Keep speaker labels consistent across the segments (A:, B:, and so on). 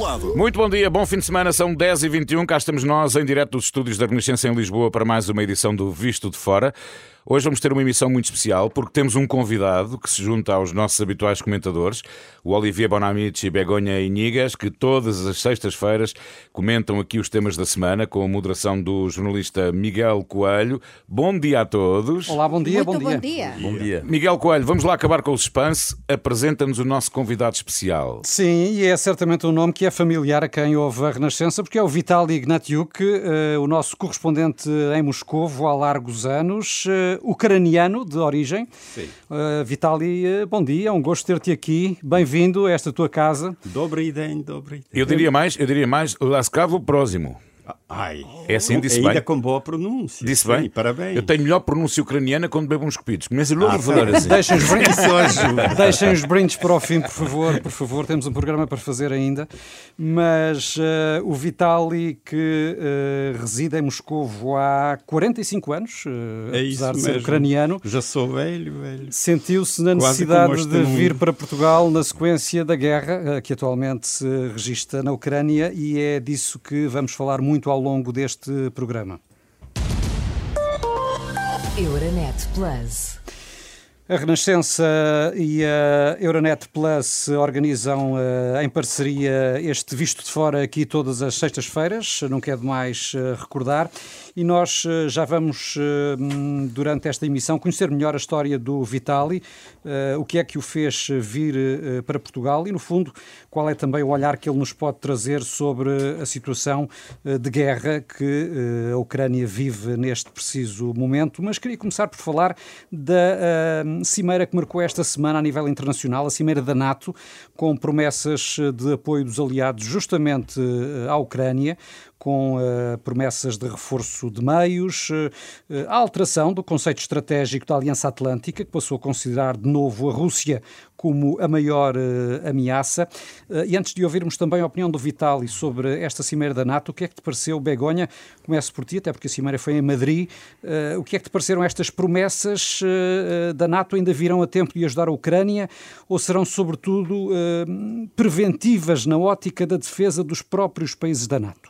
A: lado.
B: Muito bom dia, bom fim de semana, são 10h21, cá estamos nós em direto dos estúdios da Renascença em Lisboa para mais uma edição do Visto de Fora. Hoje vamos ter uma emissão muito especial porque temos um convidado que se junta aos nossos habituais comentadores, o Olivier Bonamici e Begonha Inigas, que todas as sextas-feiras comentam aqui os temas da semana com a moderação do jornalista Miguel Coelho. Bom dia a todos.
C: Olá, bom dia,
D: Muito
C: bom dia.
D: bom dia.
E: Bom dia.
B: Miguel Coelho, vamos lá acabar com o suspense. Apresenta-nos o nosso convidado especial.
C: Sim, e é certamente um nome que é familiar a quem ouve a Renascença, porque é o Vitaly Ignatiuk, eh, o nosso correspondente em Moscovo há largos anos, eh, ucraniano de origem.
E: Sim.
C: Uh, Vitali, eh, bom dia, é um gosto ter-te aqui. Bem-vindo a esta tua casa.
E: Dobre idem, dobre idem.
B: Eu diria mais, eu diria mais, lascavo próximo.
E: Ai,
B: É assim, disse
E: ainda
B: bem?
E: com boa pronúncia.
B: Disse
E: Sim,
B: bem?
E: Parabéns.
B: Eu tenho melhor pronúncia ucraniana quando bebo uns cupidos. Começo logo
E: Ah,
B: a falar
E: tá.
B: assim.
C: Deixem os, brindes, deixem os brindes para o fim, por favor, por favor. Temos um programa para fazer ainda. Mas eh, o Vitaly, que eh, reside em Moscovo há 45 anos, eh,
E: É isso
C: apesar de ser
E: mesmo.
C: ucraniano,
E: Já sou velho, velho.
C: sentiu-se na
E: Quase
C: necessidade de vir para Portugal na sequência da guerra que atualmente se registra na Ucrânia e é disso que vamos falar muito ao longo deste programa.
F: Euronet Plus.
C: A Renascença e a Euronet Plus organizam eh, em parceria este Visto de Fora aqui todas as sextas-feiras, não quero mais eh, recordar, e nós eh, já vamos, hum, durante esta emissão, conhecer melhor a história do Vitali, o que é que o fez vir para Portugal e, no fundo, qual é também o olhar que ele nos pode trazer sobre a situação de guerra que a Ucrânia vive neste preciso momento. Mas queria começar por falar da cimeira que marcou esta semana a nível internacional, a cimeira da NATO, com promessas de apoio dos aliados justamente eh, à Ucrânia, com eh, promessas de reforço de meios, eh, a alteração do conceito estratégico da Aliança Atlântica, que passou a considerar de novo a Rússia como a maior eh, ameaça. E antes de ouvirmos também a opinião do Vitali sobre esta cimeira da NATO, o que é que te pareceu, Begonha? Começo por ti, até porque a cimeira foi em Madrid. O que é que te pareceram estas promessas da NATO? Ainda virão a tempo de ajudar a Ucrânia ou serão, sobretudo, preventivas na ótica da defesa dos próprios países da NATO?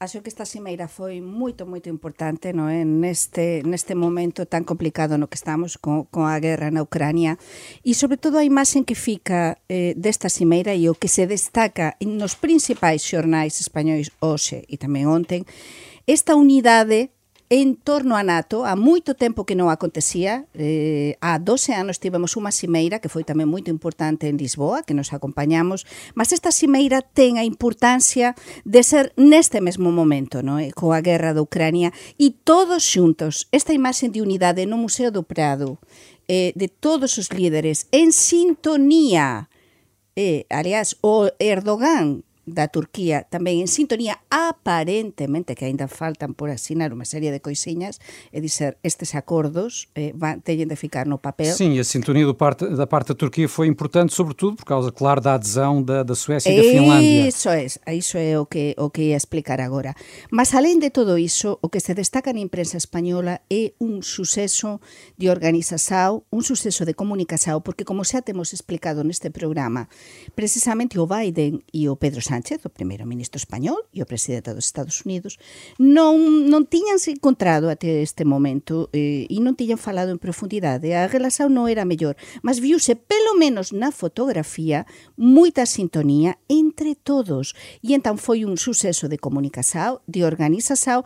D: Acho que esta cimeira foi moito, moito importante no é? neste, neste momento tan complicado no que estamos con, con a guerra na Ucrania e, sobre todo, a imaxen que fica eh, desta cimeira e o que se destaca nos principais xornais españois hoxe e tamén onten esta unidade en torno a NATO, há moito tempo que non acontecía, eh, há 12 anos tivemos unha cimeira que foi tamén moito importante en Lisboa, que nos acompañamos, mas esta cimeira ten a importancia de ser neste mesmo momento, no? eh, coa guerra da Ucrania, e todos xuntos, esta imaxe de unidade no Museo do Prado, eh, de todos os líderes, en sintonía, eh, aliás, o Erdogan da Turquía tamén en sintonía aparentemente que aínda faltan por asinar unha serie de coisiñas e dizer estes acordos eh, van, teñen de ficar no papel
C: Sim, a sintonia do parte, da parte da Turquia foi importante, sobretudo por causa, claro, da adesão da, da Suécia e da Finlândia.
D: Iso é, iso é o que o que ia explicar agora. Mas além de todo iso, o que se destaca na imprensa española é un suceso de organización, un suceso de comunicación, porque como xa temos explicado neste programa, precisamente o Biden e o Pedro Sánchez, o primeiro ministro español e o presidente dos Estados Unidos, non, non tiñan se encontrado até este momento eh, e non tiñan falado en profundidade. A relación non era mellor, mas viuse pelo menos na fotografía moita sintonía entre todos. E entón foi un suceso de comunicación, de organización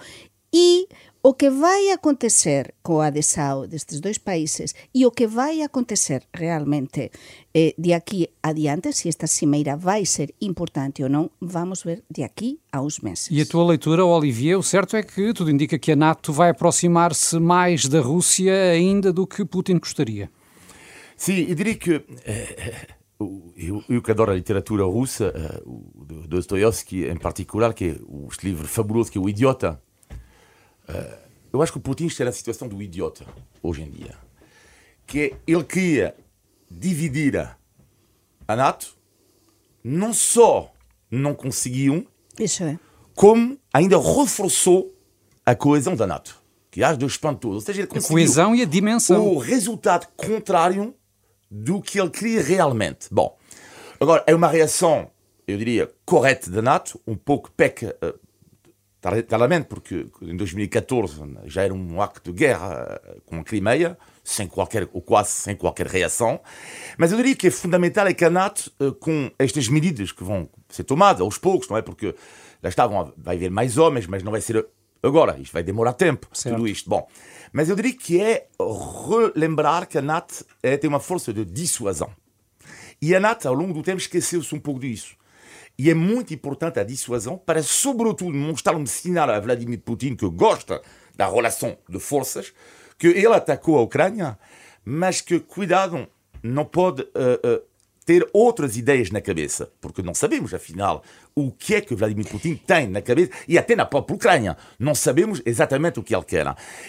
D: e o que vai acontecer coa adesao destes dois países e o que vai acontecer realmente eh, de aquí adiante, se esta cimeira vai ser importante ou non, vamos ver de aquí a uns meses.
C: E a tua leitura, Olivier, o certo é que tudo indica que a NATO vai aproximar-se mais da Rússia ainda do que Putin gostaria.
A: Sim, eu diria que eh, eu, eu que adoro a literatura russa, eh, o do Dostoevsky em particular, que é o livro fabuloso que é o Idiota. Eh, eu acho que o Putin está na situação do idiota hoje em dia, que é ele queria dividir a NATO, não só não conseguiu,
D: Iso é.
A: como ainda reforçou a coesão da NATO, que acho de espantoso. Ou seja, ele
C: A
A: conseguiu
C: coesão e a dimensão.
A: o resultado contrário do que ele queria realmente. Bom, agora é uma reação eu diria, correta da NATO, um pouco peca tardamente, porque em 2014 já era um acto de guerra uh, com a Crimeia, sem qualquer, ou quase sem qualquer reação. Mas eu diria que é fundamental é que a NATO, uh, com estas medidas que vão ser tomadas aos poucos, não é? Porque lá estavam, vai haver mais homens, mas não vai ser agora, isto vai demorar tempo,
C: Certo.
A: tudo isto. Bom, mas eu diria que é relembrar que a NATO é, tem uma força de dissuasão. E a NATO, ao longo do tempo, esqueceu-se um pouco disso. E é muito importante a dissuasão para, sobretudo, mostrar um sinal a Vladimir Putin que gosta da relação de forças, que ele atacou a Ucrânia, mas que, cuidado, não pode eh, eh, ter outras ideias na cabeça, porque não sabemos, afinal, o que é que Vladimir Putin tem na cabeça, e até na própria Ucrânia. Não sabemos exatamente o que ele quer.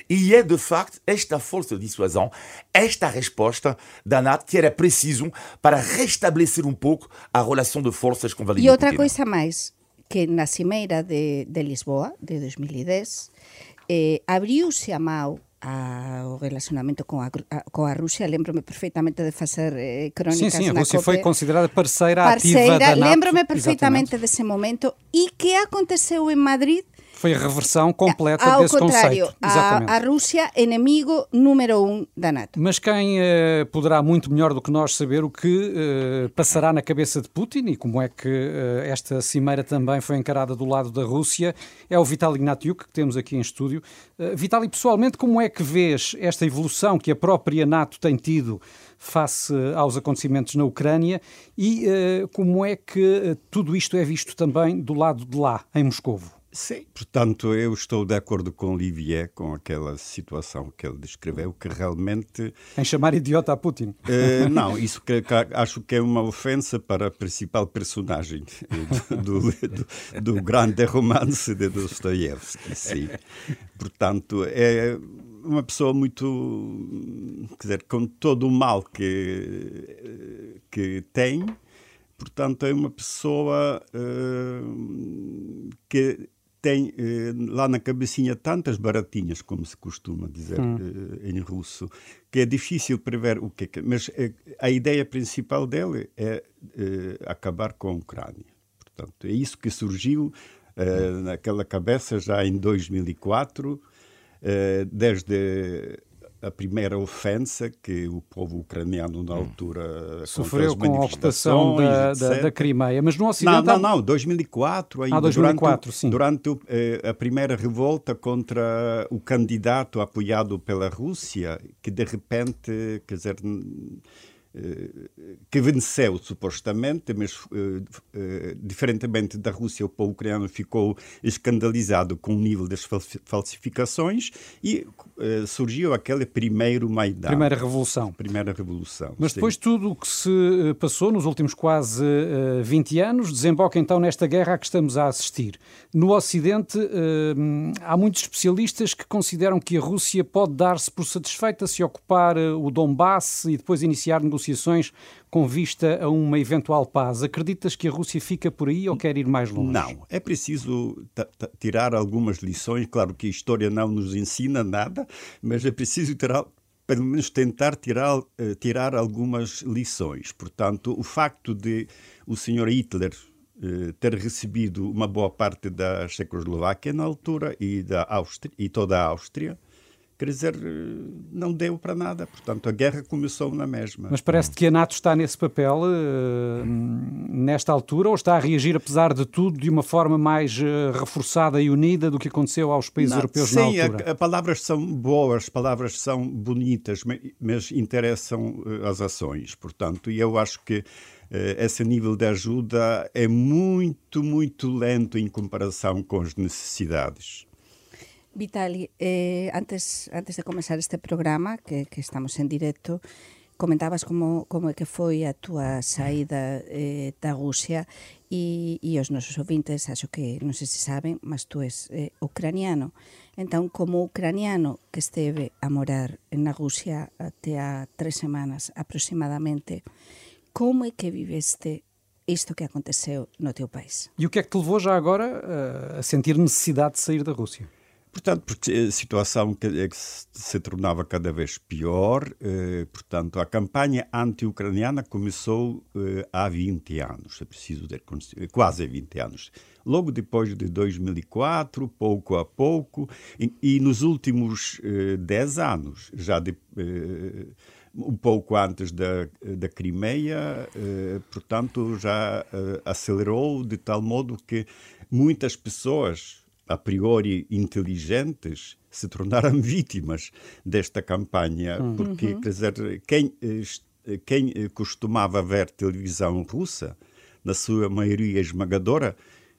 A: E é, de facto, esta força de dissuasão, esta resposta da NATO que era preciso para restabelecer um pouco a relação de forças com Vladimir
D: E outra
A: Putin.
D: coisa máis, que na cimeira de, de Lisboa, de 2010, eh, abriuse a mão ao relacionamento com a, a, com a Rússia. Lembro-me perfeitamente de fazer eh,
C: Sim,
D: crónicas
C: sim, a
D: na
C: Rússia foi considerada parceira, ativa da
D: Parceira,
C: NATO.
D: lembro-me perfeitamente
C: Exatamente.
D: desse momento. E que aconteceu em Madrid
C: Foi a reversão completa
D: ao
C: desse
D: contrário,
C: conceito. Exatamente.
D: a, a Rússia inimigo número um da NATO.
C: Mas quem eh, poderá muito melhor do que nós saber o que eh, passará na cabeça de Putin e como é que eh, esta cimeira também foi encarada do lado da Rússia é o Vitaly Ignatiuk, que temos aqui em estúdio. Uh, Vitaly, pessoalmente, como é que vês esta evolução que a própria NATO tem tido face aos acontecimentos na Ucrânia e eh, como é que eh, tudo isto é visto também do lado de lá, em Moscovo?
E: Sim, portanto, eu estou de acordo com Olivier, com aquela situação que ele descreveu, que realmente.
C: Em chamar idiota a Putin.
E: eh, não, isso que, que acho que é uma ofensa para a principal personagem do, do, do grande romance de Dostoiévski. Sim. Portanto, é uma pessoa muito. Quer dizer, com todo o mal que, que tem, portanto, é uma pessoa eh, que tem eh, lá na cabecinha tantas baratinhas, como se costuma dizer eh, em russo, que é difícil prever o que é. Mas eh, a ideia principal dele é eh, acabar com a Ucrânia. Portanto, é isso que surgiu eh, naquela cabeça já em 2004, eh, desde a primeira ofensa que o povo ucraniano na altura contra
C: Sofreu com a ocupação da, da, da Crimeia. Mas no
E: Não,
C: Ocidente.
E: não,
C: há-
E: não, 2004 ainda.
C: Ah, 2004,
E: durante,
C: sim.
E: Durante eh, a primeira revolta contra o candidato apoiado pela Rússia, que de repente, quer dizer, que venceu supostamente, mas eh, eh, diferentemente da Rússia, o povo ucraniano ficou escandalizado com o nível das falsi- falsificações e eh, surgiu aquele primeiro Maidan.
C: Primeira revolução.
E: Primeira revolução.
C: Mas
E: sim.
C: depois tudo o que se passou nos últimos quase eh, 20 anos desemboca então nesta guerra a que estamos a assistir. No Ocidente há muitos especialistas que consideram que a Rússia pode dar-se por satisfeita se ocupar o Donbass e depois iniciar negociações com vista a uma eventual paz. Acreditas que a Rússia fica por aí ou quer ir mais longe?
E: Não, é preciso tirar algumas lições. Claro que a história não nos ensina nada, mas é preciso tirar, pelo menos tentar tirar, eh, tirar algumas lições. Portanto, o facto de o senhor Hitler eh, ter recebido uma boa parte da Checoslováquia na altura e da Áustria e toda a Áustria, quer dizer, eh, não deu para nada. Portanto, a guerra começou na mesma.
C: Mas parece que a NATO está nesse papel eh, nesta altura ou está a reagir, apesar de tudo, de uma forma mais eh, reforçada e unida do que aconteceu aos países
E: Não,
C: europeus
E: sim,
C: na altura?
E: a palavras são boas, as palavras são bonitas, ma- mas interessam as ações. Portanto, e eu acho que esse nível de ajuda é muito, muito lento em comparação com as necessidades.
D: Vitali, eh, antes, antes de comenzar este programa, que, que estamos en directo, comentabas como, como é que foi a túa saída eh, da Rusia e, e os nosos ouvintes, acho que non sei se saben, mas tú és eh, ucraniano. Entón, como ucraniano que esteve a morar na Rusia até a tres semanas aproximadamente, como é que viveste isto que aconteceu no teu país?
C: E o que é que te levou já agora eh, a sentir necessidade de sair da Rússia?
E: Portanto, porque a situação que, que se tornava cada vez pior, eh, portanto, a campanha anti-ucraniana começou eh, há 20 anos, é preciso dizer, quase 20 anos. Logo depois de 2004, pouco a pouco, e, nos últimos eh, 10 anos, já de, eh, um pouco antes da, da Crimeia, eh, portanto, já eh, acelerou de tal modo que muitas pessoas a priori inteligentes se tornaram vítimas desta campanha, hum. porque, uhum. quer dizer, quem, eh, quem costumava ver televisão russa, na sua maioria esmagadora,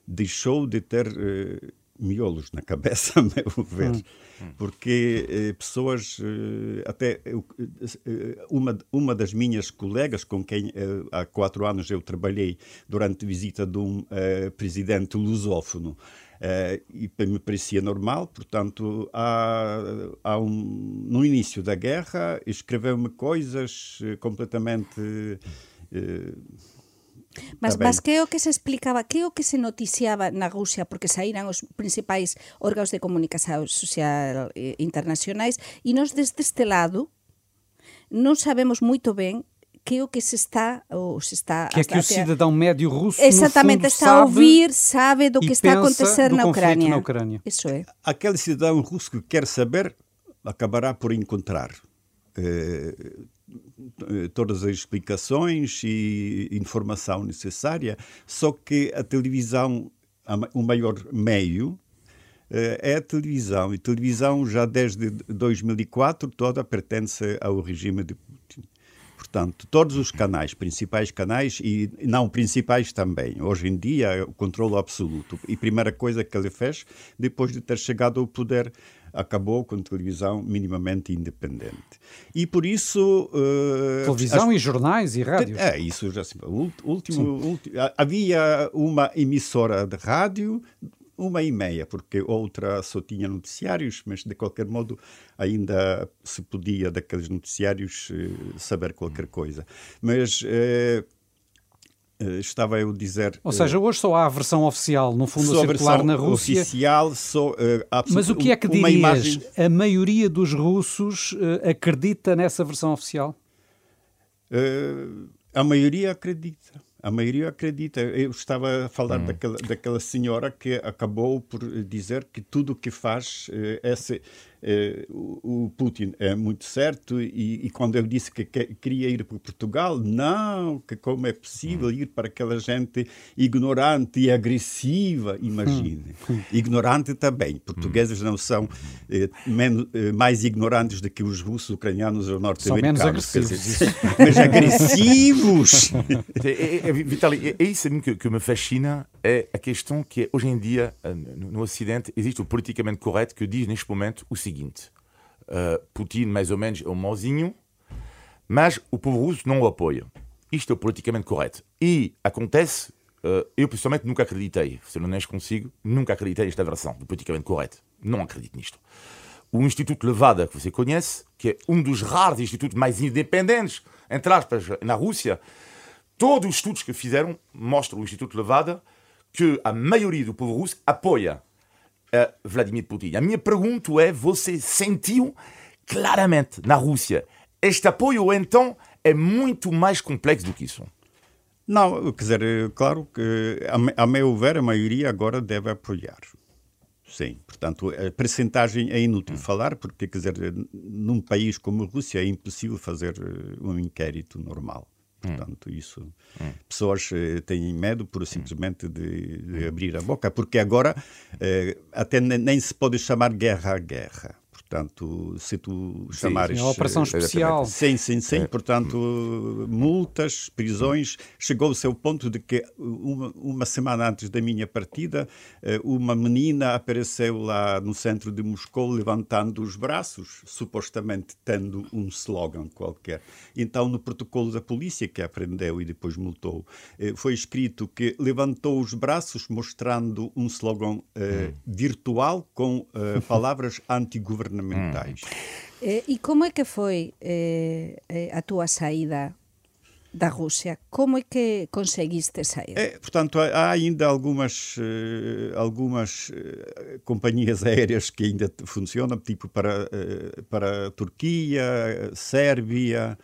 E: deixou de ter uh, miolos na cabeça, a meu ver. Hum. Porque uh, pessoas, uh, até uma, uma das minhas colegas com quem há quatro anos eu trabalhei durante a visita de um presidente lusófono, e me parecia normal, portanto, há, há um, no início da guerra, escreveu-me coisas uh, completamente. Uh,
D: Mas, mas que é o que se explicaba, que é o que se noticiaba na Rusia, porque saíran os principais órganos de comunicación social internacionais, e nós desde este lado non sabemos moito ben que é o que se está ou se está
C: que é que o cidadão médio russo
D: exatamente
C: fundo,
D: está a ouvir sabe do que está a acontecer na Ucrânia.
C: na Ucrânia.
D: Isso é.
E: Aquele cidadão russo que quer saber acabará por encontrar eh, todas as explicações e informação necessária só que a televisão o maior meio eh, é a televisão e televisão já desde 2004 toda pertence ao regime de Portanto, todos os canais, principais canais e não principais também. Hoje em dia, o controle absoluto. E a primeira coisa que ele fez, depois de ter chegado ao poder, acabou com a televisão minimamente independente. E por isso.
C: Uh, televisão as... e jornais e rádios.
E: É, isso já. Último, último, havia uma emissora de rádio uma e meia, porque outra só tinha noticiários, mas de qualquer modo ainda se podia daqueles noticiários eh, saber qualquer coisa. Mas eh, eh, estava eu a dizer.
C: Ou seja, hoje só há a versão oficial, no fundo, a circular na Rússia.
E: Oficial, só, uh,
C: Mas o que é que dirias? Imagem... A maioria dos russos uh, acredita nessa versão oficial?
E: Uh, a maioria acredita. A maioria acredita. Eu estava a falar hum. daquela, daquela senhora que acabou por dizer que tudo o que faz é, eh, o Putin é muito certo e, e, quando eu disse que, que queria ir para Portugal, não, que como é possível hum. ir para aquela gente ignorante e agressiva, imagine. Hum. Ignorante também. Portugueses não são eh, menos, eh, mais ignorantes do que os russos, ucranianos ou norte-americanos.
C: São menos agressivos.
E: mas agressivos!
A: é, é, Vitali, é isso que, que me fascina, é a questão que hoje em dia, no Ocidente, existe o politicamente correto que diz neste momento o seguinte seguinte: uh, Putin, mais ou menos, é um mauzinho, mas o povo russo não o apoia. Isto é politicamente correto. E acontece, uh, eu pessoalmente nunca acreditei, se não nem consigo, nunca acreditei nesta versão do politicamente correto. Não acredito nisto. O Instituto Levada, que você conhece, que é um dos raros institutos mais independentes, entre aspas, na Rússia, todos os estudos que fizeram mostram o Instituto Levada que a maioria do povo russo apoia a Vladimir Putin. A minha pergunta é: você sentiu claramente na Rússia este apoio ou então é muito mais complexo do que isso?
E: Não, quer dizer, claro que, a, a meu ver, a maioria agora deve apoiar. Sim, portanto, a percentagem é inútil hum. falar, porque, quer dizer, num país como a Rússia é impossível fazer eh, um inquérito normal. Portanto, isso. Hum. Pessoas eh, têm medo, por simplesmente, de, de, abrir a boca, porque agora eh, até nem se pode chamar guerra a guerra. Portanto, se tu chamares.
C: Sim, é uma operação especial.
E: Sim, sim, sim. É. Portanto, multas, prisões. Chegou-se ao ponto de que, uma, uma, semana antes da minha partida, eh, uma menina apareceu lá no centro de Moscou levantando os braços, supostamente tendo um slogan qualquer. Então, no protocolo da polícia, que aprendeu e depois multou, eh, foi escrito que levantou os braços mostrando um slogan eh, hum. virtual com palavras antigovernamentais governamentais.
D: Hum. Eh, e como é que foi eh, eh, a tua saída da Rússia. Como é que conseguiste sair?
E: É, portanto, há ainda algumas, algumas companhias aéreas que ainda funcionam, tipo para, para a Turquia, Sérvia.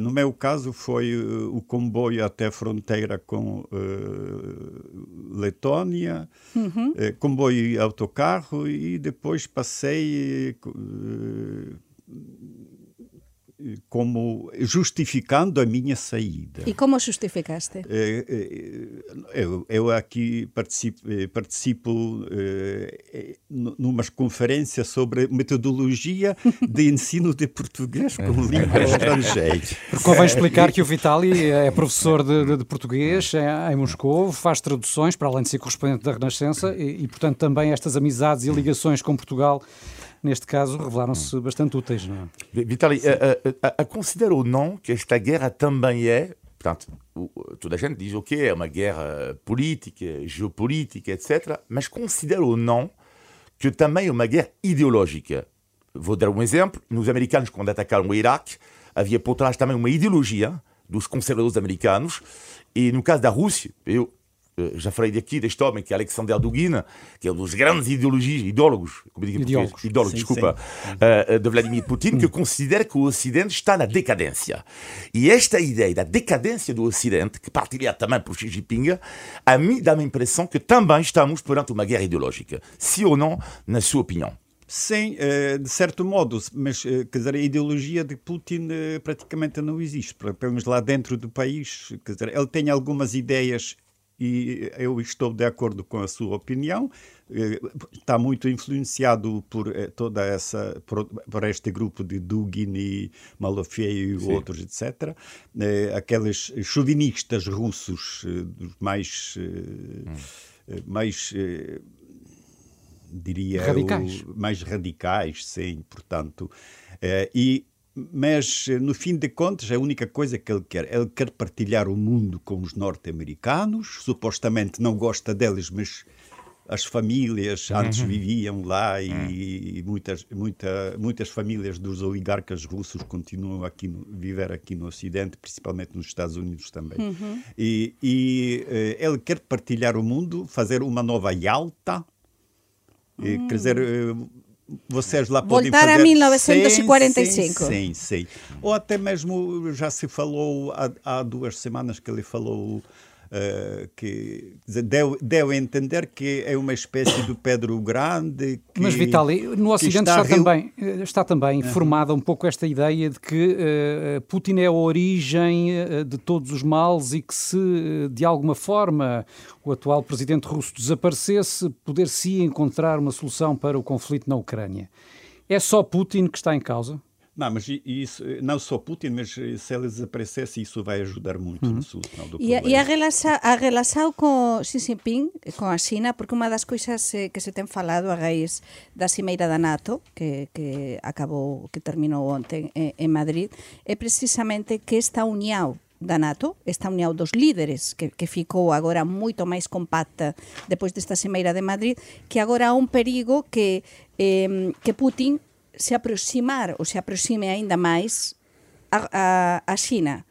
E: No meu caso, foi o comboio até a fronteira com Letônia, uhum. comboio autocarro, e depois passei como justificando a minha saída.
D: E como justificaste?
E: Eh, eh, eu, eu aqui participo, eh, participo numa conferência sobre metodologia de ensino de português como língua estrangeira.
C: Porque convém explicar que o Vitali é professor de, de português em Moscou, faz traduções, para além de ser correspondente da Renascença, e, e portanto também estas amizades e ligações com Portugal neste caso, revelaram-se bastante úteis. Não
A: é? Vitali, a, a, a, considera ou não que esta guerra também é, portanto, toda a gente diz, ok, é uma guerra política, geopolítica, etc., mas considera ou não que também é uma guerra ideológica. Vou dar um exemplo. Nos americanos, quando atacaram o Iraque, havia por trás também uma ideologia dos conservadores americanos. E no caso da Rússia, eu eh, já falei daqui deste homem que é Alexander Dugin, que é um dos grandes ideologias, idólogos, como digo
C: ideólogos,
A: idólogos sim, desculpa, sim. Uh, de Vladimir Putin, que considera que o Ocidente está na decadência. E esta ideia da decadência do Ocidente, que partilha também por Xi Jinping, a mim dá a impressão que também estamos perante uma guerra ideológica. Sim ou não, na sua opinião?
E: Sim, de certo modo, mas quer dizer, a ideologia de Putin praticamente não existe, pelo menos lá dentro do país. Quer dizer, ele tem algumas ideias e eu estou de acordo com a sua opinião. Eh, está muito influenciado por eh, toda essa por, por este grupo de Dugin e Malofei e Sim. outros, etc. Eh, aqueles chauvinistas russos mais hum. mais diria
C: radicais.
E: O, mais radicais, sim, portanto. e mas no fim de contas, a única coisa que ele quer, ele quer partilhar o mundo com os norte-americanos. Supostamente não gosta deles, mas as famílias antes uhum. viviam lá e, uhum. e, muitas, muita, muitas famílias dos oligarcas russos continuam aqui no, viver aqui no Ocidente, principalmente nos Estados Unidos também. Uhum. E, e uh, ele quer partilhar o mundo, fazer uma nova Yalta. Uhum. Quer dizer, uh, vocês lá podem
D: Voltar
E: fazer...
D: a 1945.
E: Sim, sim, sim, Ou até mesmo, já se falou há, há duas semanas que ele falou Uh, que deu, deu a entender que é uma espécie do Pedro Grande. Que,
C: Mas, Vitali, no Ocidente está, está, também, eh, está também formada um pouco esta ideia de que uh, Putin é a origem de todos os males e que se, de alguma forma, o atual presidente russo desaparecesse, poder-se encontrar uma solução para o conflito na Ucrânia. É só Putin que está em causa?
E: Não, mas isso, não só Putin, mas se ele desaparecesse, isso vai ajudar muito uhum. na solução do
D: problema. E, a, relação, a relação com Xi Jinping, com a China, porque uma das coisas eh, que se tem falado a raiz da cimeira da NATO, que, que acabou, que terminou ontem em, em Madrid, é precisamente que esta união da NATO, esta união dos líderes, que, que ficou agora moito máis compacta depois desta cimeira de Madrid, que agora há un perigo que, eh, que Putin se aproximar ou se aproxime ainda máis a, a, a China.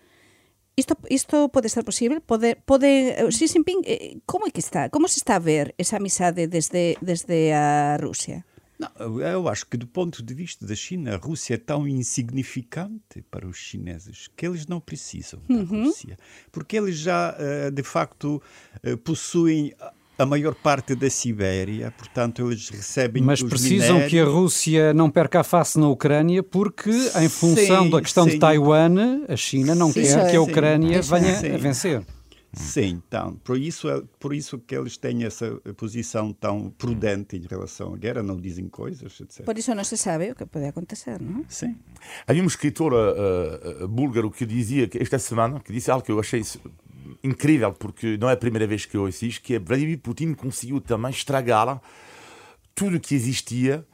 D: Isto, isto pode ser posible? Pode, pode, Xi Jinping, eh, como é que está? Como se está a ver esa amizade desde, desde a Rússia?
E: Não, eu acho que do ponto de vista da China, a Rússia é tão insignificante para os chineses que eles não precisam da uhum. Rússia, porque eles já, eh, de facto, eh, possuem a maior parte da Sibéria, portanto eles recebem
C: Mas precisam
E: minérios.
C: que a Rússia não perca a face na Ucrânia porque, em função sim, da questão sim. de Taiwan, a China não sim, quer que a Ucrânia venha a vencer.
E: Sim, então, por isso, é, por isso que eles têm essa posição tão prudente em relação à guerra, não dizem coisas, etc.
D: Por isso não se sabe o que pode acontecer, não?
E: Sim.
A: Havia um escritor uh, uh, búlgaro que dizia, que esta semana, que disse algo que eu achei incrível, porque não é a primeira vez que eu ouço isto, que é Vladimir Putin conseguiu também estragar tudo que existia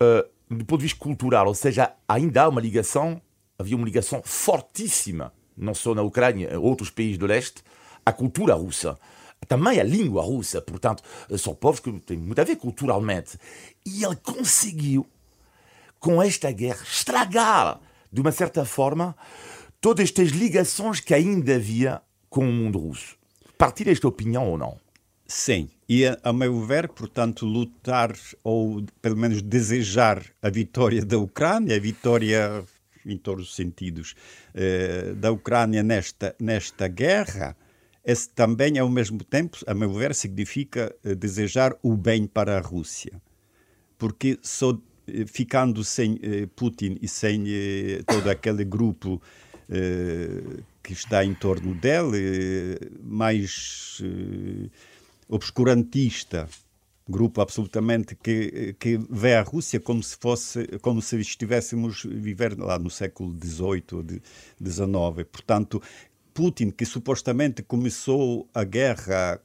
A: uh, do ponto de vista cultural, ou seja, ainda há uma ligação, havia uma ligação fortíssima, não só na Ucrânia, outros países do leste, à cultura russa. Também a língua russa, portanto, são povos que têm muito a ver culturalmente. E ele conseguiu, com esta guerra, estragar, de uma certa forma, todas estas ligações que ainda havia com o mundo russo. Partilha esta opinião ou não?
E: Sim, e a, meu ver, portanto, lutar ou pelo menos desejar a vitória da Ucrânia, a vitória em todos os sentidos eh, da Ucrânia nesta, nesta guerra, esse também, ao mesmo tempo, a meu ver, significa eh, desejar o bem para a Rússia. Porque só eh, ficando sem eh, Putin e sem eh, todo aquele grupo eh, que está em torno dele, mais obscurantista, grupo absolutamente que, que vê a Rússia como se fosse como se estivéssemos viver lá no século XVIII ou XIX. Portanto, Putin, que supostamente começou a guerra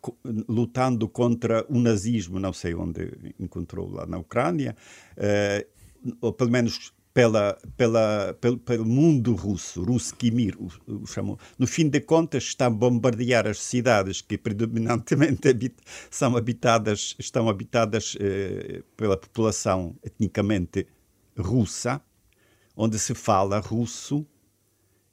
E: lutando contra o nazismo, não sei onde encontrou lá na Ucrânia, eh, ou pelo menos pela, pela, pelo, pelo mundo russo, Ruski Mir, o, o. No fim de contas, está a bombardear as cidades que predominantemente habit, são habitadas, estão habitadas eh, pela população etnicamente russa, onde se fala russo,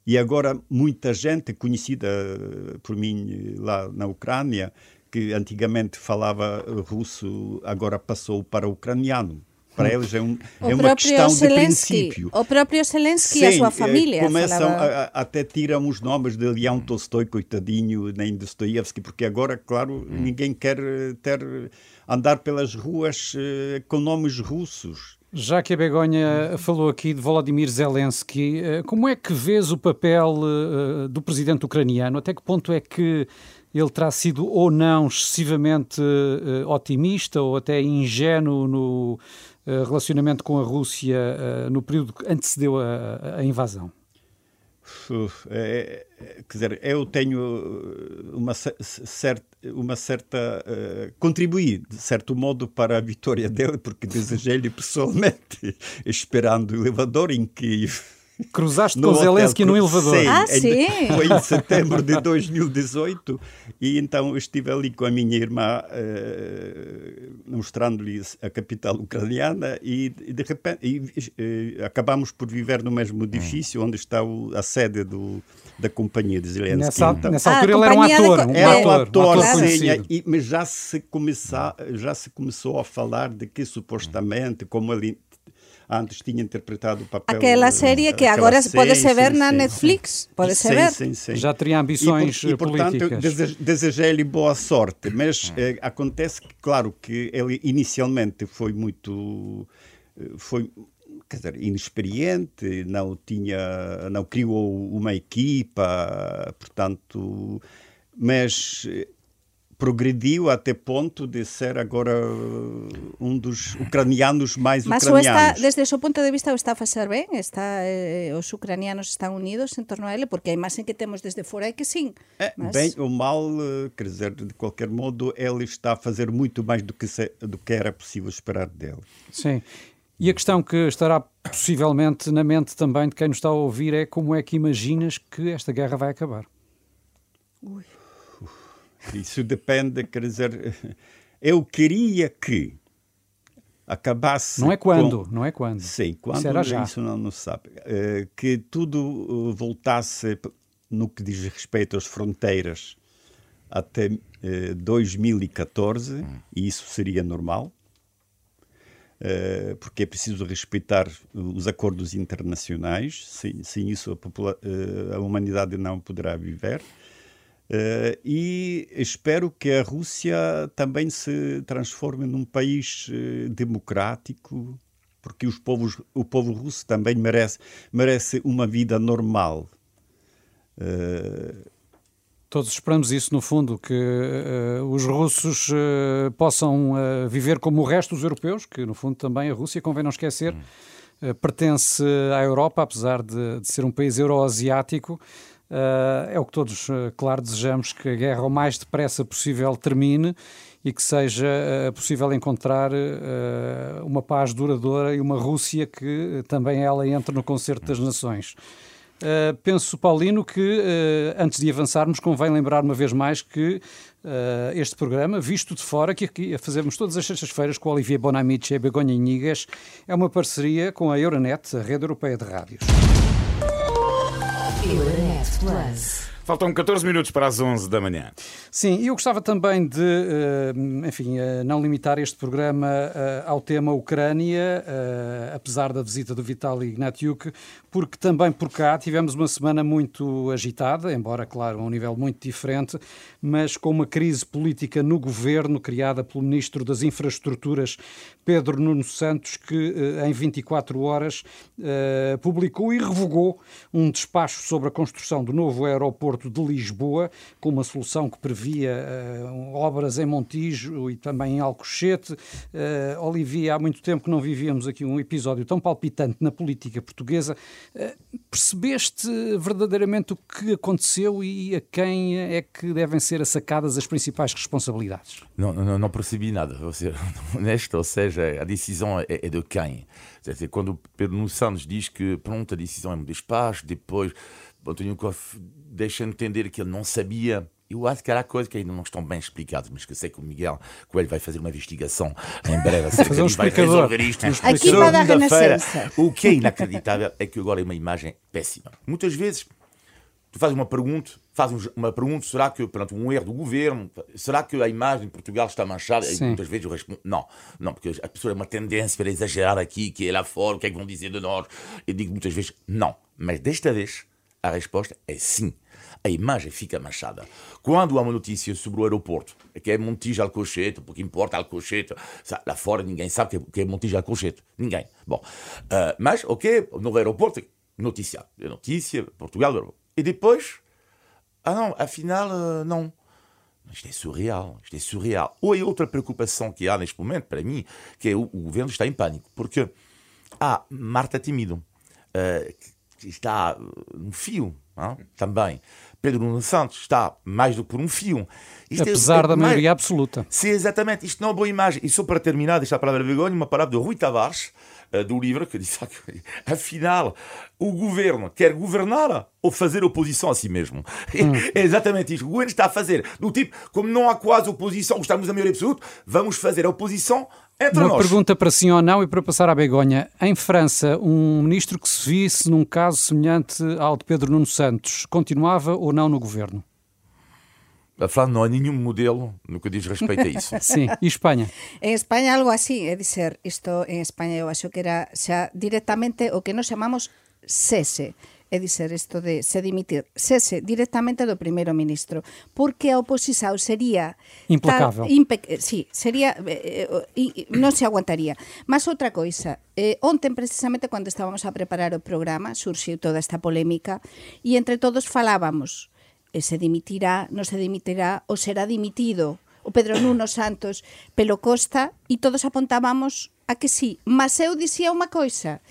E: e agora muita gente conhecida eh, por mim lá na Ucrânia, que antigamente falava russo, agora passou para ucraniano para eles é, um, é uma questão Zelensky, de princípio.
D: O próprio Zelensky Sim, e a sua eh, família.
E: Começam a, a, até tiram os nomes de Leão Tolstói, coitadinho, nem Dostoiévski, porque agora, claro, hum. ninguém quer eh, ter, andar pelas ruas uh, com nomes russos.
C: Já que a Begonha falou aqui de Volodymyr Zelensky, como é que vês o papel do presidente ucraniano? Até que ponto é que ele terá sido ou não excessivamente otimista ou até ingênuo no eh, relacionamento com a Rússia eh, no período que antecedeu a, a invasão?
E: É, é, quer dizer, eu tenho uma, certa, uma certa uh, contribuí de certo modo para a vitória dele, porque desejei-lhe pessoalmente, esperando o elevador em que
C: Cruzaste com Zelensky no elevador.
D: Sim, ah, sim.
E: Foi em setembro de 2018 e então estive ali com a minha irmã uh, mostrando-lhe a capital ucraniana e, de repente e, uh, acabamos por viver no mesmo edifício onde está o, a sede do, da companhia de Zelensky.
C: Nessa, então, nessa altura ele era um ator.
E: Um era um ator, um ator sim, e, mas já se, começa, já se começou a falar de que supostamente, como ele antes tinha interpretado o papel.
D: Aquela série que agora sim, pode se ver sim, na sim, Netflix, pode se ver.
C: Já teria ambições
E: e, por, e,
C: políticas.
E: portanto, desejei-lhe boa sorte, mas eh, acontece que, claro, que ele inicialmente foi muito. Eh, foi quer dizer, inexperiente, não tinha, não criou uma equipa, portanto, mas eh, progrediu até ponto de ser agora uh, um dos ucranianos mais
D: Mas
E: ucranianos.
D: Mas desde o seu ponto de vista o está a fazer bem? Está, eh, os ucranianos estão unidos em torno a ele? Porque a imagem que temos desde fora é que sim.
E: É, mas... Bem ou mal, uh, quer dizer, de qualquer modo, ele está a fazer muito mais do que, se, do que era possível esperar dele.
C: Sim. E a questão que estará possivelmente na mente também de quem nos está a ouvir é como é que imaginas que esta guerra vai acabar?
E: Ui. Isso depende, quer dizer, eu queria que acabasse.
C: Não é quando,
E: com...
C: não é quando.
E: Sim, quando isso, já. isso não, não sabe. Uh, que tudo uh, voltasse no que diz respeito às fronteiras até uh, 2014, hum. e isso seria normal. Porque é preciso respeitar os acordos internacionais, sem, sem isso a, a humanidade não poderá viver. Uh, e espero que a Rússia também se transforme num país uh, democrático, porque os povos, o povo russo também merece, merece uma vida normal.
C: Uh... Todos esperamos isso, no fundo, que os russos possam viver como o resto dos europeus, que no fundo também a Rússia, convém não esquecer, hum. pertence à Europa, apesar de, de ser um país euroasiático. Uh, é o que todos, uh, claro, desejamos que a guerra o mais depressa possível termine e que seja uh, possível encontrar uma paz duradoura e uma Rússia que também ela entre no concerto das nações. penso, Paulino, que antes de avançarmos, convém lembrar uma vez mais que este programa, visto de fora, que aqui fazemos todas as sextas-feiras com Olivier Bonamici e Begonha Inigas, é uma parceria com a Euronet, a rede europeia de rádios.
F: Euronet Plus.
B: Faltam 14 minutos para as 11 da manhã.
C: Sim, eu gostava também de, eh, enfim, eh, não limitar este programa eh, ao tema Ucrânia, apesar da visita do Vitaly Ignatiuk, porque também por cá tivemos uma semana muito agitada, embora, claro, a um nível muito diferente, mas com uma crise política no governo criada pelo Ministro das Infraestruturas, Pedro Nuno Santos, que em 24 horas publicou e revogou um despacho sobre a construção do novo aeroporto aeroporto de Lisboa, com uma solução que previa uh, obras em Montijo e também em Alcochete. Uh, Olivia, há muito tempo que não vivíamos aqui um episódio tão palpitante na política portuguesa. Uh, percebeste verdadeiramente o que aconteceu e a quem é que devem ser assacadas as principais responsabilidades?
A: Não, não, não percebi nada, vou ser honesto, ou seja, a decisão é, é de quem? Quando Pedro Santos diz que pronto, a decisão é um despacho, depois António Koff deixa entender que ele não sabia. Eu acho que era coisa que ainda não estão bem explicadas, mas que eu sei que o Miguel Coelho vai fazer uma investigação em breve acerca
C: um
A: vai resolver isto.
D: Aqui para dar renascença.
A: O que é inacreditável é que agora é uma imagem péssima. Muitas vezes tu fazes uma pergunta, fazes uma pergunta, será que perante um erro do governo, será que a imagem de Portugal está manchada? Sim. E muitas vezes eu respondo, não, não, porque a pessoa é uma tendência para exagerar aqui, que é lá fora, o que é que vão dizer de nós? Eu digo muitas vezes, não. Mas desta vez, a resposta é sim. A imagem fica manchada. Quando há uma notícia sobre o aeroporto, que é Montijo Alcochete, porque importa Alcochete, lá fora ninguém sabe que é Montijo Alcochete. Ninguém. Bom, uh, mas, ok, no aeroporto, notícia. Notícia, Portugal, e depois, ah não, afinal, uh, não. Isto é surreal, isto é surreal. Ou é outra preocupação que há neste momento, para mim, que é o, o governo está em pânico, porque há Marta Timido, uh, está no fio não? também. Pedro Nuno Santos está mais do que por um fio.
C: Isto é Apesar é, da mais... maioria absoluta.
A: Sim, exatamente. Isto não é uma boa imagem. E só para terminar, deixar a palavra vergonha, uma palavra de Rui Tavares, uh, do livro, que diz que, afinal, o governo quer governar ou fazer oposição a si mesmo. Hum. É exatamente isto. O governo está a fazer, do tipo, como não há quase oposição, gostamos da maioria absoluta, vamos fazer a oposição entre
C: Uma
A: nós.
C: pergunta para sim ou não e para passar à Begonha. Em França, um ministro que se visse num caso semelhante ao de Pedro Nuno Santos, continuava ou não no governo?
A: A França não há nenhum modelo no que diz respeito a isso.
C: Sim, e Espanha?
D: En España algo así, é dizer, isto en España eu acho que era xa directamente o que nos chamamos cese é dizer isto de se dimitir, cese directamente do primeiro ministro, porque a oposición sería
C: implacável.
D: Tal, eh, sí, sería eh, eh, non se aguantaría. Mas outra coisa, eh, ontem precisamente cando estábamos a preparar o programa, surxiu toda esta polémica e entre todos falábamos eh, se dimitirá, non se dimitirá ou será dimitido o Pedro Nuno Santos pelo Costa e todos apontábamos a que sí, mas eu dicía unha coisa,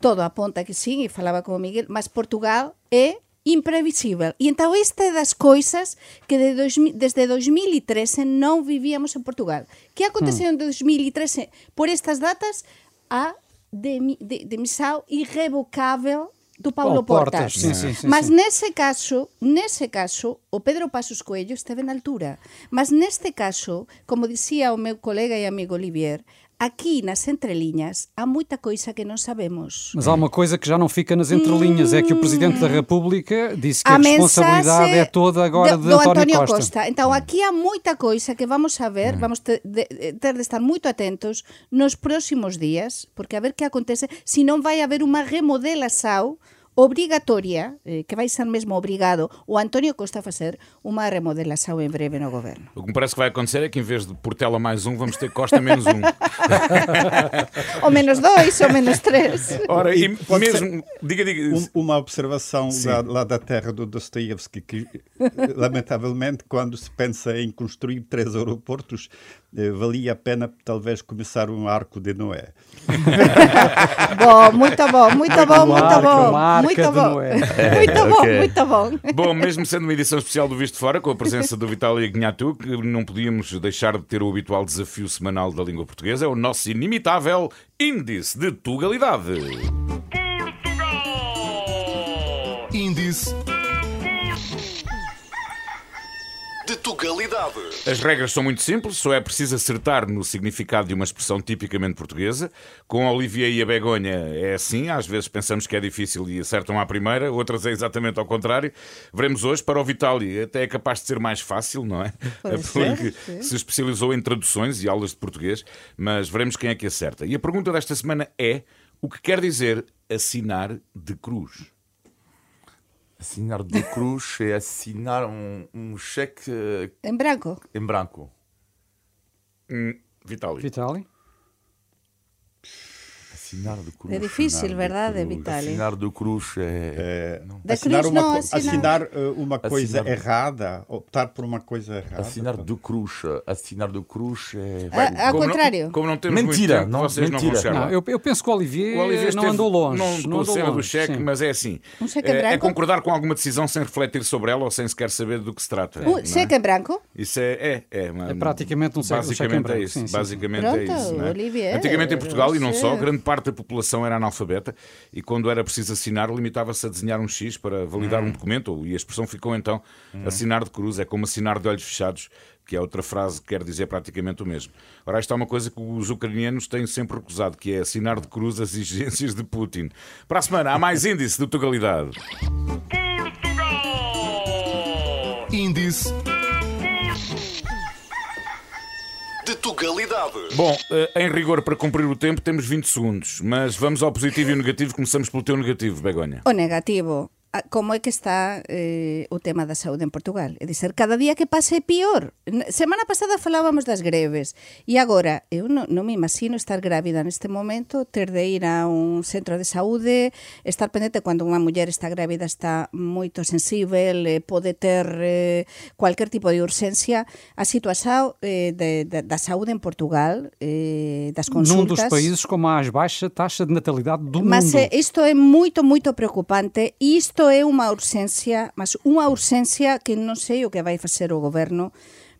D: todo aponta que sí, e falaba con o Miguel, mas Portugal é imprevisível. E entón esta é das coisas que de dois, desde 2013 non vivíamos en Portugal. Que aconteceu en 2013 por estas datas a de, de, demissão irrevocável do Paulo oh, Portas.
C: Portas. Sim, sim, sim,
D: Mas nesse caso, nesse caso, o Pedro Passos Coelho esteve na altura. Mas neste caso, como dicía o meu colega e amigo Olivier, Aqui nas entrelinhas há muita coisa que não sabemos.
C: Mas há uma coisa que já não fica nas entrelinhas: hum... é que o Presidente da República disse que a, a responsabilidade é toda agora de, de António, António Costa. Costa.
D: Então aqui há muita coisa que vamos saber, hum. vamos ter de, ter de estar muito atentos nos próximos dias, porque a ver que acontece, se não vai haver uma remodelação obrigatoria, eh, que vai ser mesmo obrigado o António Costa a fazer uma remodelação em breve no governo.
B: O que me parece que vai acontecer é que em vez de Portela mais um, vamos ter Costa menos um.
D: ou menos dois, ou menos três.
B: Ora, e, e mesmo, diga, diga.
E: Um, uma observação lá, lá, da terra do Dostoiévski, que lamentavelmente quando se pensa em construir três aeroportos, eh, valia a pena talvez começar um arco de Noé.
D: bom, muito bom, muito bom, muito bom. Muito bom. Muito bom, muito bom.
B: Bom, mesmo sendo uma edição especial do Visto Fora, com a presença do Vitaly Gnatu, que não podíamos deixar de ter o habitual desafio semanal da língua portuguesa, é o nosso inimitável Índice de Tugalidade.
G: Índice de Tugalidade.
B: As regras são muito simples, só é preciso acertar no significado de uma expressão tipicamente portuguesa. Com a Olivier e a Begonha é assim, às vezes pensamos que é difícil e acertam à primeira, outras é exatamente ao contrário. Veremos hoje, para o Vitali, até é capaz de ser mais fácil, não é?
D: Ser,
B: Porque
D: sim.
B: se especializou em traduções e aulas de português, mas veremos quem é que acerta. E a pergunta desta semana é: o que quer dizer assinar de cruz?
A: Assinar de cruz é assinar um, um cheque eh,
D: En branco.
A: em branco.
B: Hum, Vitali.
C: Vitali?
A: Assinar de cruz.
D: É difícil,
E: de
D: verdade,
E: cruz.
D: Vitali?
A: Assinar de cruz é.
D: Da
E: assinar
D: cruz
E: uma,
D: não, assinar-
E: assinar, eh, uma coisa
A: Assinar-
E: errada, optar por uma coisa errada.
A: Assinar de cruz. Assinar de cruz é.
D: Ah, ao
B: Como
D: contrário.
B: Não, como não temos
A: Mentira,
B: muito tempo,
A: não,
B: vocês não vão
A: mentira.
B: lá.
C: Não, eu, eu penso que o Olivier,
B: O Olivier
C: não andou longe.
B: Não,
C: Não, andou
B: cena do
C: longe,
B: cheque,
C: sim.
B: mas é assim.
D: Um cheque
B: é, é
D: branco?
B: concordar com alguma decisão sem refletir sobre ela ou sem sequer saber do que se trata.
D: Um
B: não é?
D: cheque em branco?
B: Isso é, é, é, uma-
C: É praticamente um cheque- cheque em
B: basicamente
C: branco,
B: é isso. basicamente é isso. Não é? Antigamente em Portugal, e não só, grande parte da população era analfabeta e quando era preciso assinar, limitava-se a desenhar um X para validar
C: Hum.
B: um documento e a expressão ficou então assinar de cruz, é como assinar de olhos fechados. Que é outra frase que quer dizer praticamente o mesmo. Ora, esta é uma coisa que os ucranianos têm sempre recusado, que é assinar de cruz as exigências de Putin. Para a semana, há mais índice de Tugalidade.
G: Índice de Tugalidade.
B: Bom, eh, em rigor, para cumprir o tempo, temos 20 segundos, mas vamos ao positivo e ao negativo. Começamos pelo teu negativo, Begonha.
D: O negativo, como é que está eh, o tema da saúde en Portugal? É dizer, cada día que pase é pior. Semana pasada falábamos das greves e agora eu non, non me imagino estar grávida neste momento, ter de ir a un centro de saúde, estar pendente cando unha muller está grávida está moito sensível, eh, pode ter eh, cualquier tipo de urxencia. A situación eh, de, de, da saúde en Portugal, eh, das
C: Num dos
D: consultas...
C: países com a mais baixa taxa de natalidade do
D: Mas
C: mundo.
D: eh, isto é moito, moito preocupante e isto é unha urxencia, mas unha urxencia que non sei o que vai facer o goberno,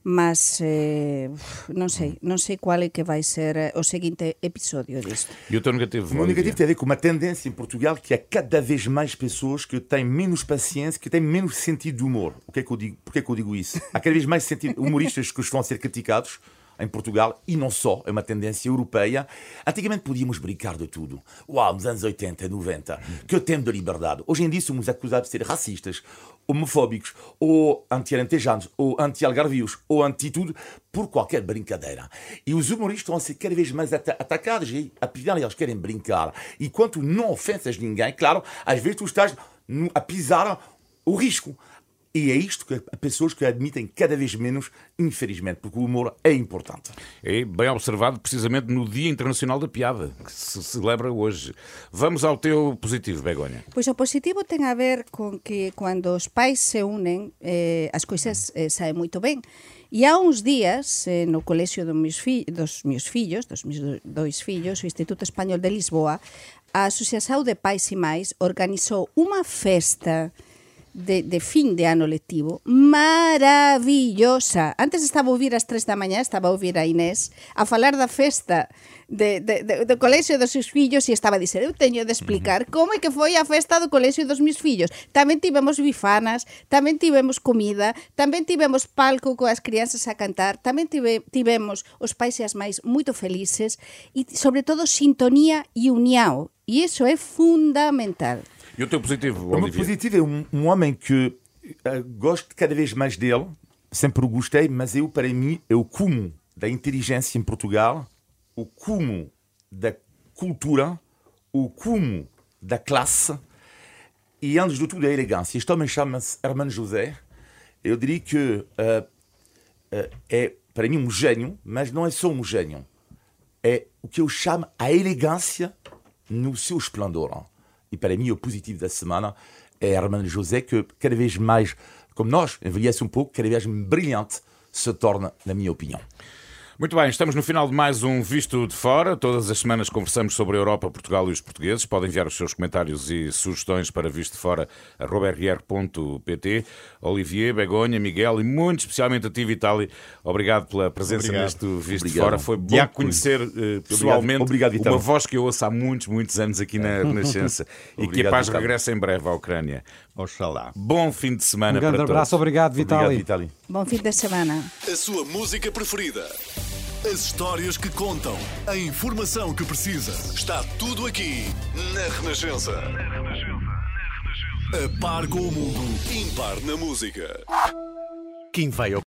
D: mas eh, non sei, non sei qual é que vai ser eh, o seguinte episodio disto.
B: E o teu negativo?
A: O negativo tem a ver com uma tendência em Portugal que há cada vez mais pessoas que têm menos paciência, que têm menos sentido de humor. O que é que eu digo? Porquê que eu digo isso? Há cada vez mais sentido, humoristas que estão a ser criticados em Portugal e não só, é uma tendência europeia. Antigamente podíamos brincar de tudo. Uau, nos anos 80, 90, que tempo de liberdade. Hoje em dia somos acusados de ser racistas, homofóbicos, ou anti-alentejanos, ou anti-algarvios, ou anti-tudo, por qualquer brincadeira. E os humoristas estão a ser cada vez mais ata atacados e afinal eles querem brincar. E quando não ofensas ninguém, claro, às vezes tu estás a pisar o risco. E é isto que há pessoas que admitem cada vez menos, infelizmente, porque o humor é importante.
B: É bem observado precisamente no Dia Internacional da Piada, que se celebra hoje. Vamos ao teu positivo, Begonha.
D: Pois o positivo ten a ver con que cando os pais se unen eh, as coisas eh, saen moito ben. E há uns días, eh, no colexio dos meus, dos meus fillos, dos meus do- dois fillos, o Instituto Español de Lisboa, a Asociación de Pais e Mais organizou unha festa de, de fin de ano lectivo maravillosa. Antes estaba ouvir ás tres da mañá, estaba ouvir a Inés a falar da festa de, de, de, do colexio dos seus fillos e estaba a dizer, eu teño de explicar como é que foi a festa do colexio dos meus fillos. Tamén tivemos bifanas, tamén tivemos comida, tamén tivemos palco coas crianzas a cantar, tamén tive, tivemos os pais e as máis moito felices e, sobre todo, sintonía e uniao. E iso é fundamental.
B: E o teu positivo,
A: O meu positivo é um, um homem que eh, gosto cada vez mais dele, sempre o gostei, mas eu, para mim, é o cumo da inteligência em Portugal, o cumo da cultura, o cumo da classe e, antes de tudo, a elegância. Este homem chama-se Hermano José. Eu diria que eh, eh, é, para mim, um gênio, mas não é só um gênio. É o que eu chamo a elegância no seu esplendor. E para mim, o positivo da semana é Hermano José, que cada vez mais, como nós, envelhece um pouco, cada vez brilhante se torna, na minha opinião.
B: Muito bem, estamos no final de mais um Visto de Fora. Todas as semanas conversamos sobre a Europa, Portugal e os portugueses. Podem enviar os seus comentários e sugestões para vistofora.rr.pt. Olivier, Begonha, Miguel e muito especialmente a ti, Vitali. Obrigado pela presença
E: Obrigado.
B: neste Visto de
A: Obrigado.
B: Fora. Foi bom
E: Diácono.
B: conhecer eh, pessoalmente
A: Obrigado, Vitali.
B: uma voz que eu ouço há muitos, muitos anos aqui na Renascença e que a
A: Obrigado,
B: paz
A: Vitali.
B: regresse em breve à Ucrânia.
E: Oxalá.
B: Bom fim de semana
C: Um grande
B: para
C: abraço,
B: todos.
C: obrigado,
A: Obrigado,
C: Vitali.
A: Vitali.
D: Bom fim de semana.
G: A sua música preferida. As histórias que contam. A informação que precisa. Está tudo aqui na Renascença. A par com o mundo. Impar na música.
H: Quem vai ao